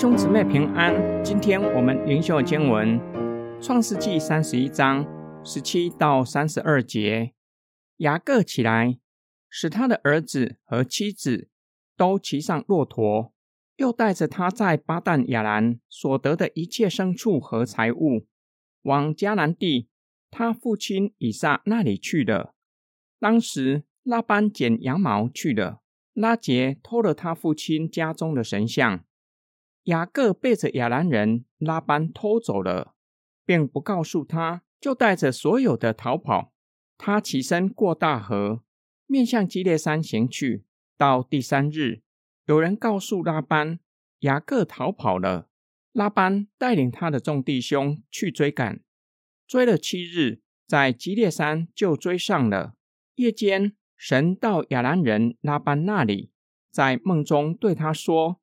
兄姊妹平安，今天我们灵修经文《创世纪》三十一章十七到三十二节。雅各起来，使他的儿子和妻子都骑上骆驼，又带着他在巴旦亚兰所得的一切牲畜和财物，往迦南地他父亲以撒那里去了。当时拉班剪羊毛去了，拉杰偷了他父亲家中的神像。雅各背着亚兰人拉班偷走了，并不告诉他，就带着所有的逃跑。他起身过大河，面向基列山行去。到第三日，有人告诉拉班，雅各逃跑了。拉班带领他的众弟兄去追赶，追了七日，在基列山就追上了。夜间，神到亚兰人拉班那里，在梦中对他说。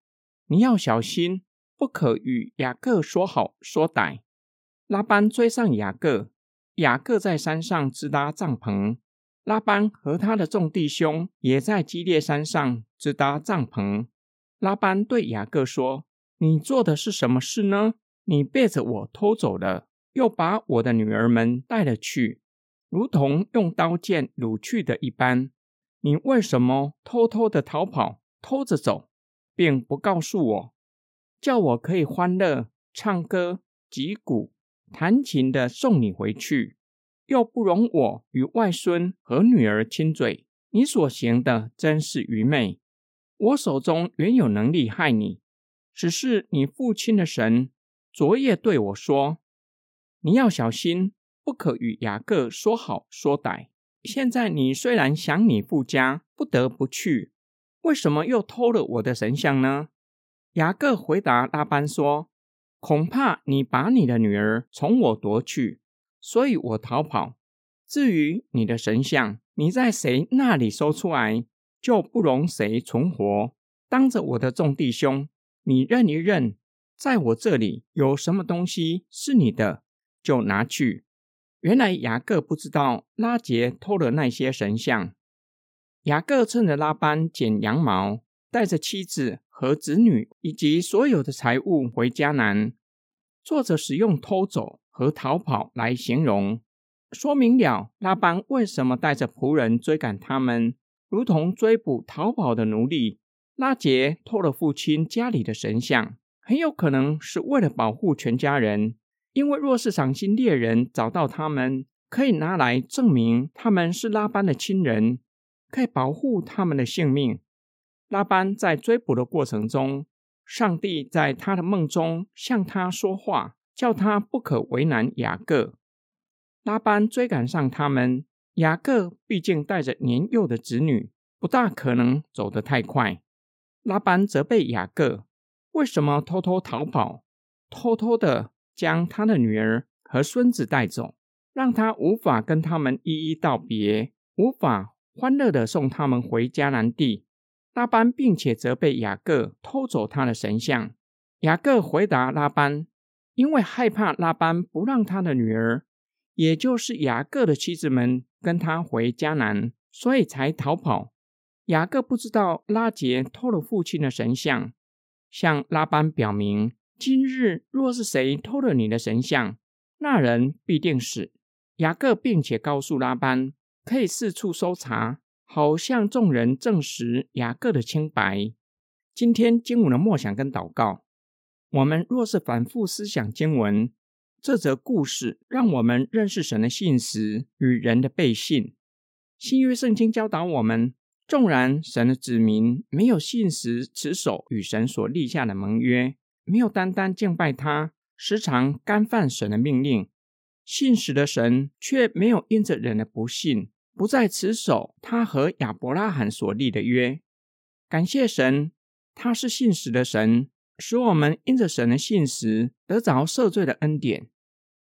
你要小心，不可与雅各说好说歹。拉班追上雅各，雅各在山上支搭帐篷。拉班和他的众弟兄也在基列山上支搭帐篷。拉班对雅各说：“你做的是什么事呢？你背着我偷走了，又把我的女儿们带了去，如同用刀剑掳去的一般。你为什么偷偷的逃跑，偷着走？”并不告诉我，叫我可以欢乐唱歌、击鼓、弹琴的送你回去，又不容我与外孙和女儿亲嘴。你所行的真是愚昧。我手中原有能力害你，只是你父亲的神昨夜对我说：“你要小心，不可与雅各说好说歹。”现在你虽然想你父家，不得不去。为什么又偷了我的神像呢？雅各回答拉班说：“恐怕你把你的女儿从我夺去，所以我逃跑。至于你的神像，你在谁那里搜出来，就不容谁存活。当着我的众弟兄，你认一认，在我这里有什么东西是你的，就拿去。”原来雅各不知道拉杰偷了那些神像。雅各趁着拉班剪羊毛，带着妻子和子女以及所有的财物回迦南。作者使用偷走和逃跑来形容，说明了拉班为什么带着仆人追赶他们，如同追捕逃跑的奴隶。拉杰偷了父亲家里的神像，很有可能是为了保护全家人，因为若是赏心猎人找到他们，可以拿来证明他们是拉班的亲人。可以保护他们的性命。拉班在追捕的过程中，上帝在他的梦中向他说话，叫他不可为难雅各。拉班追赶上他们，雅各毕竟带着年幼的子女，不大可能走得太快。拉班责备雅各，为什么偷偷逃跑，偷偷的将他的女儿和孙子带走，让他无法跟他们一一道别，无法。欢乐的送他们回迦南地。拉班并且责备雅各偷走他的神像。雅各回答拉班，因为害怕拉班不让他的女儿，也就是雅各的妻子们跟他回迦南，所以才逃跑。雅各不知道拉杰偷了父亲的神像，向拉班表明：今日若是谁偷了你的神像，那人必定死。雅各并且告诉拉班。可以四处搜查，好向众人证实雅各的清白。今天经文的默想跟祷告，我们若是反复思想经文，这则故事让我们认识神的信实与人的背信。新约圣经教导我们，纵然神的子民没有信实持守与神所立下的盟约，没有单单敬拜他，时常干犯神的命令，信实的神却没有因着人的不信。不再持守他和亚伯拉罕所立的约，感谢神，他是信实的神，使我们因着神的信实得着赦罪的恩典。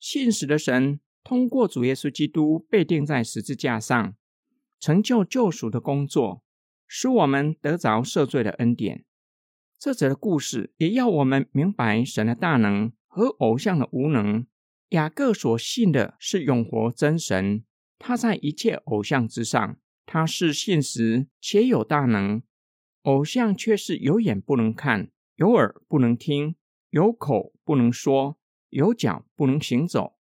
信实的神通过主耶稣基督被钉在十字架上，成就救赎的工作，使我们得着赦罪的恩典。这则的故事也要我们明白神的大能和偶像的无能。雅各所信的是永活真神。他在一切偶像之上，他是现实且有大能；偶像却是有眼不能看，有耳不能听，有口不能说，有脚不能行走。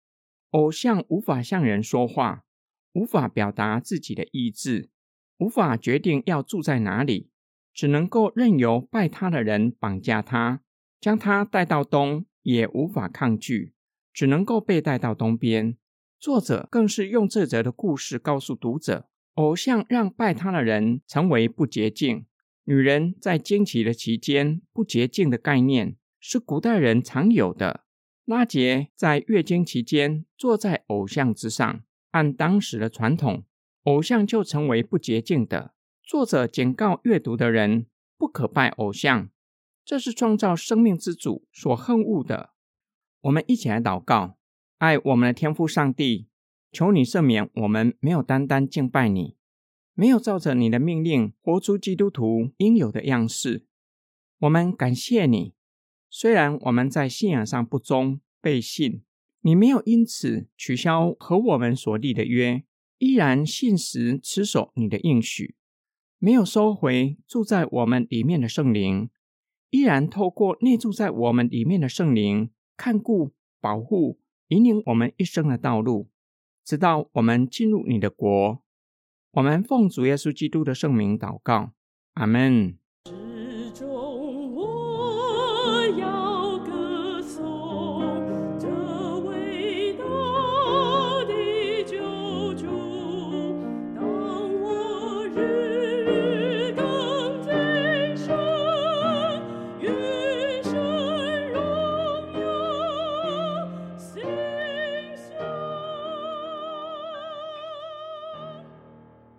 偶像无法向人说话，无法表达自己的意志，无法决定要住在哪里，只能够任由拜他的人绑架他，将他带到东，也无法抗拒，只能够被带到东边。作者更是用这则的故事告诉读者：偶像让拜他的人成为不洁净。女人在经期的期间不洁净的概念是古代人常有的。拉杰在月经期间坐在偶像之上，按当时的传统，偶像就成为不洁净的。作者警告阅读的人不可拜偶像，这是创造生命之主所恨恶的。我们一起来祷告，爱我们的天父上帝，求你赦免我们没有单单敬拜你，没有照着你的命令活出基督徒应有的样式。我们感谢你。虽然我们在信仰上不忠背信，你没有因此取消和我们所立的约，依然信实持守你的应许，没有收回住在我们里面的圣灵，依然透过内住在我们里面的圣灵看顾、保护、引领我们一生的道路直到我们进入你的国。我们奉主耶稣基督的圣名祷告阿门。